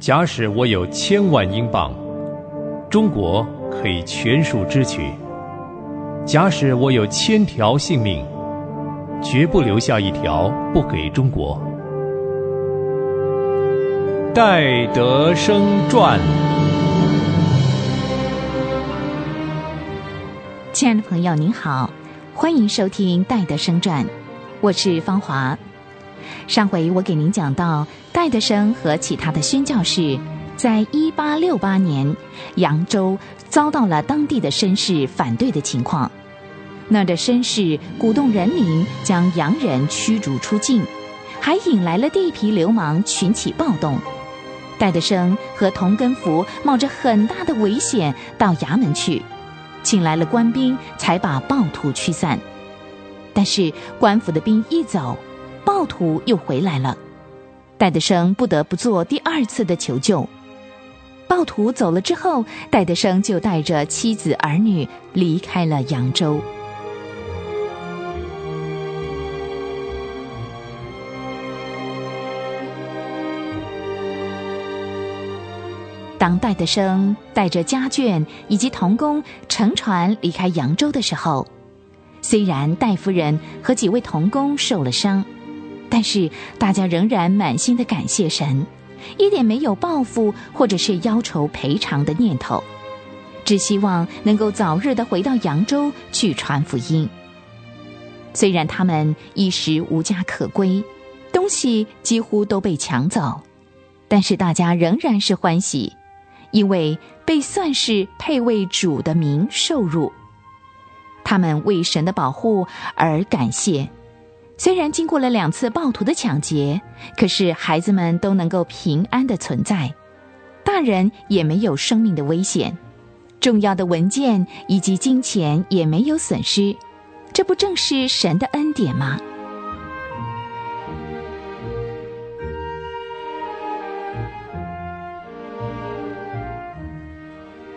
假使我有千万英镑，中国可以全数支取；假使我有千条性命，绝不留下一条不给中国。戴德生传。亲爱的朋友，您好，欢迎收听《戴德生传》，我是芳华。上回我给您讲到，戴德生和其他的宣教士，在一八六八年扬州遭到了当地的绅士反对的情况。那儿的绅士鼓动人民将洋人驱逐出境，还引来了地痞流氓群起暴动。戴德生和童根福冒着很大的危险到衙门去，请来了官兵，才把暴徒驱散。但是官府的兵一走，暴徒又回来了，戴德生不得不做第二次的求救。暴徒走了之后，戴德生就带着妻子儿女离开了扬州。当戴德生带着家眷以及童工乘船离开扬州的时候，虽然戴夫人和几位童工受了伤。但是大家仍然满心的感谢神，一点没有报复或者是要求赔偿的念头，只希望能够早日的回到扬州去传福音。虽然他们一时无家可归，东西几乎都被抢走，但是大家仍然是欢喜，因为被算是配为主的名受辱。他们为神的保护而感谢。虽然经过了两次暴徒的抢劫，可是孩子们都能够平安的存在，大人也没有生命的危险，重要的文件以及金钱也没有损失，这不正是神的恩典吗？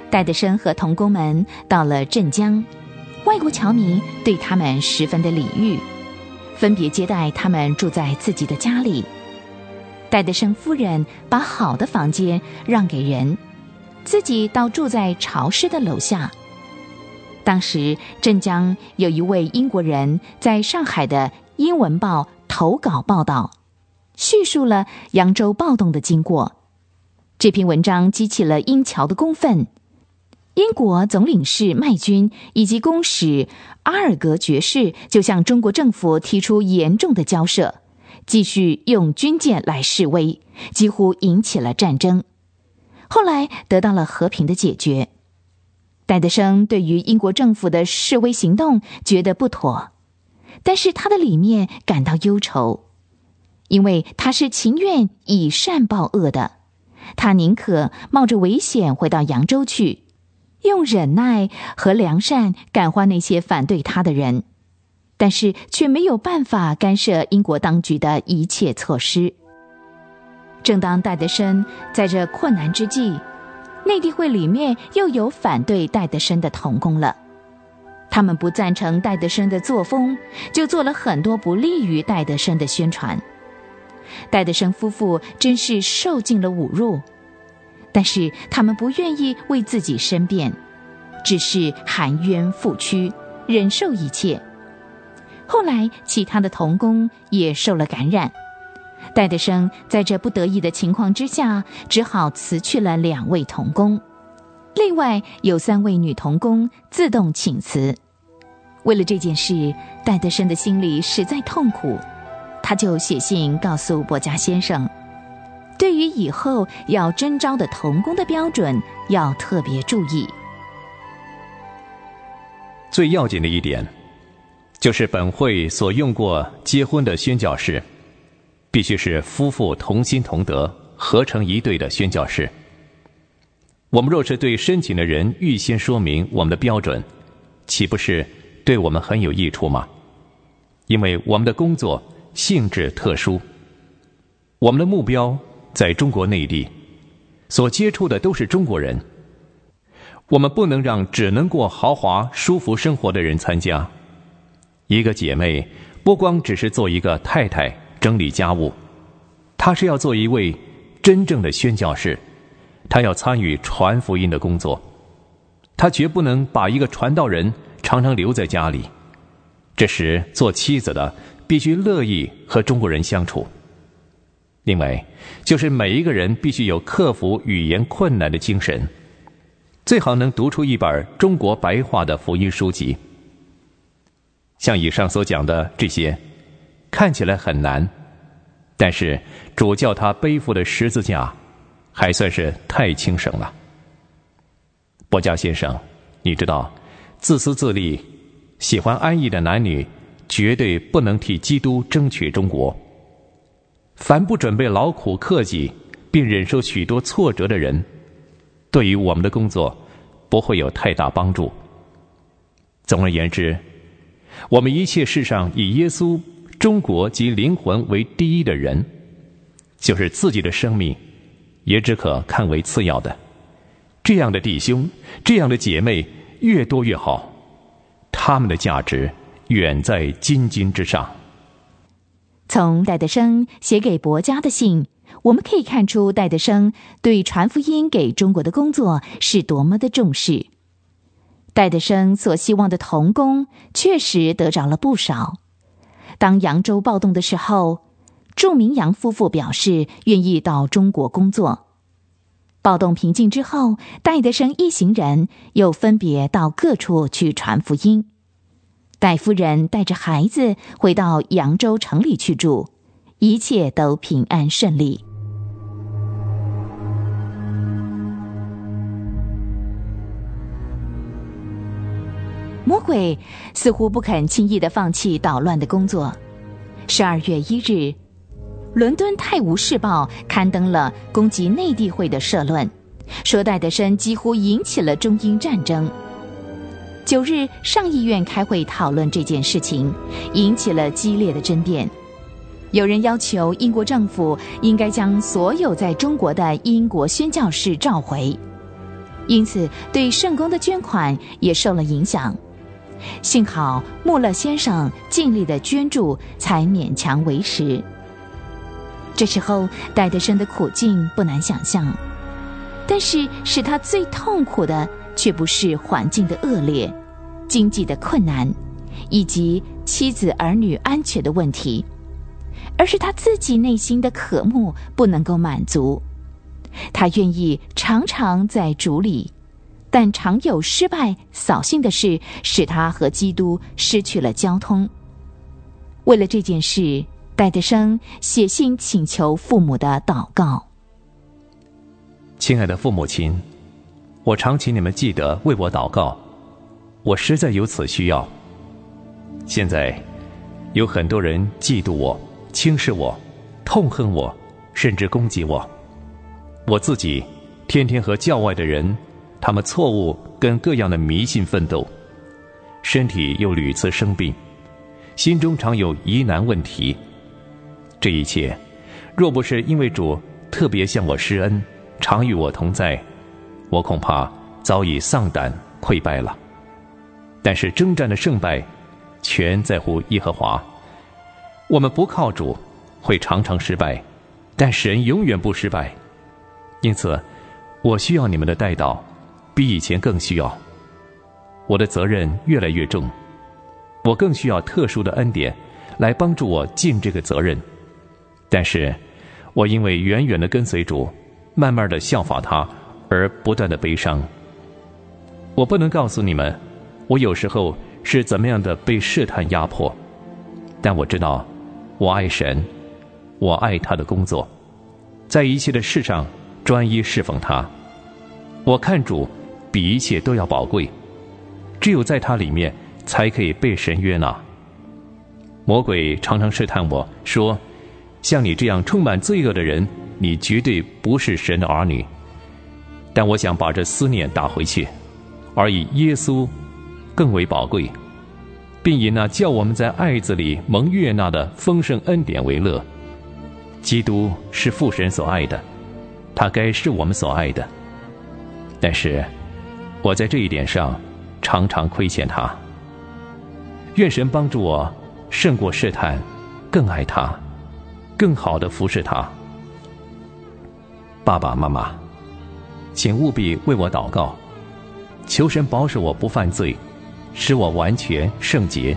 戴德生和童工们到了镇江，外国侨民对他们十分的礼遇。分别接待他们住在自己的家里，戴德生夫人把好的房间让给人，自己倒住在潮湿的楼下。当时镇江有一位英国人在上海的英文报投稿报道，叙述了扬州暴动的经过。这篇文章激起了英侨的公愤。英国总领事麦军以及公使阿尔格爵士就向中国政府提出严重的交涉，继续用军舰来示威，几乎引起了战争。后来得到了和平的解决。戴德生对于英国政府的示威行动觉得不妥，但是他的里面感到忧愁，因为他是情愿以善报恶的，他宁可冒着危险回到扬州去。用忍耐和良善感化那些反对他的人，但是却没有办法干涉英国当局的一切措施。正当戴德生在这困难之际，内地会里面又有反对戴德生的童工了。他们不赞成戴德生的作风，就做了很多不利于戴德生的宣传。戴德生夫妇真是受尽了侮辱。但是他们不愿意为自己申辩，只是含冤负屈，忍受一切。后来，其他的童工也受了感染。戴德生在这不得已的情况之下，只好辞去了两位童工，另外有三位女童工自动请辞。为了这件事，戴德生的心里实在痛苦，他就写信告诉伯家先生。对于以后要征招的童工的标准，要特别注意。最要紧的一点，就是本会所用过结婚的宣教士，必须是夫妇同心同德、合成一对的宣教士。我们若是对申请的人预先说明我们的标准，岂不是对我们很有益处吗？因为我们的工作性质特殊，我们的目标。在中国内地，所接触的都是中国人。我们不能让只能过豪华舒服生活的人参加。一个姐妹不光只是做一个太太整理家务，她是要做一位真正的宣教士，他要参与传福音的工作。他绝不能把一个传道人常常留在家里。这时，做妻子的必须乐意和中国人相处。另外，就是每一个人必须有克服语言困难的精神，最好能读出一本中国白话的福音书籍。像以上所讲的这些，看起来很难，但是主叫他背负的十字架，还算是太轻省了。博家先生，你知道，自私自利、喜欢安逸的男女，绝对不能替基督争取中国。凡不准备劳苦克己，并忍受许多挫折的人，对于我们的工作不会有太大帮助。总而言之，我们一切世上以耶稣、中国及灵魂为第一的人，就是自己的生命，也只可看为次要的。这样的弟兄，这样的姐妹，越多越好。他们的价值远在金金之上。从戴德生写给伯家的信，我们可以看出戴德生对传福音给中国的工作是多么的重视。戴德生所希望的童工确实得着了不少。当扬州暴动的时候，祝明阳夫妇表示愿意到中国工作。暴动平静之后，戴德生一行人又分别到各处去传福音。戴夫人带着孩子回到扬州城里去住，一切都平安顺利。魔鬼似乎不肯轻易的放弃捣乱的工作。十二月一日。伦敦《泰晤士报》刊登了攻击内地会的社论，说戴德生几乎引起了中英战争。九日上议院开会讨论这件事情，引起了激烈的争辩。有人要求英国政府应该将所有在中国的英国宣教士召回，因此对圣公的捐款也受了影响。幸好穆勒先生尽力的捐助，才勉强维持。这时候，戴德生的苦境不难想象，但是使他最痛苦的，却不是环境的恶劣、经济的困难，以及妻子儿女安全的问题，而是他自己内心的渴慕不能够满足。他愿意常常在主里，但常有失败、扫兴的事，使他和基督失去了交通。为了这件事。戴德生写信请求父母的祷告。亲爱的父母亲，我常请你们记得为我祷告，我实在有此需要。现在有很多人嫉妒我、轻视我、痛恨我，甚至攻击我。我自己天天和教外的人，他们错误跟各样的迷信奋斗，身体又屡次生病，心中常有疑难问题。这一切，若不是因为主特别向我施恩，常与我同在，我恐怕早已丧胆溃败了。但是征战的胜败，全在乎耶和华。我们不靠主，会常常失败，但神永远不失败。因此，我需要你们的带导，比以前更需要。我的责任越来越重，我更需要特殊的恩典，来帮助我尽这个责任。但是，我因为远远的跟随主，慢慢的效法他，而不断的悲伤。我不能告诉你们，我有时候是怎么样的被试探压迫，但我知道，我爱神，我爱他的工作，在一切的事上专一侍奉他。我看主比一切都要宝贵，只有在他里面才可以被神约纳。魔鬼常常试探我说。像你这样充满罪恶的人，你绝对不是神的儿女。但我想把这思念打回去，而以耶稣更为宝贵，并以那叫我们在爱子里蒙悦纳的丰盛恩典为乐。基督是父神所爱的，他该是我们所爱的。但是，我在这一点上常常亏欠他。愿神帮助我胜过试探，更爱他。更好的服侍他。爸爸妈妈，请务必为我祷告，求神保守我不犯罪，使我完全圣洁，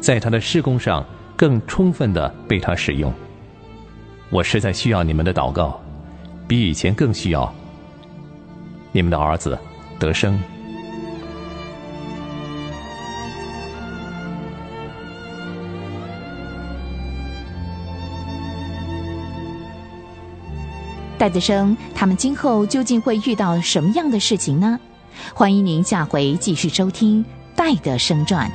在他的施工上更充分的被他使用。我实在需要你们的祷告，比以前更需要。你们的儿子得生。戴德生，他们今后究竟会遇到什么样的事情呢？欢迎您下回继续收听《戴德生传》。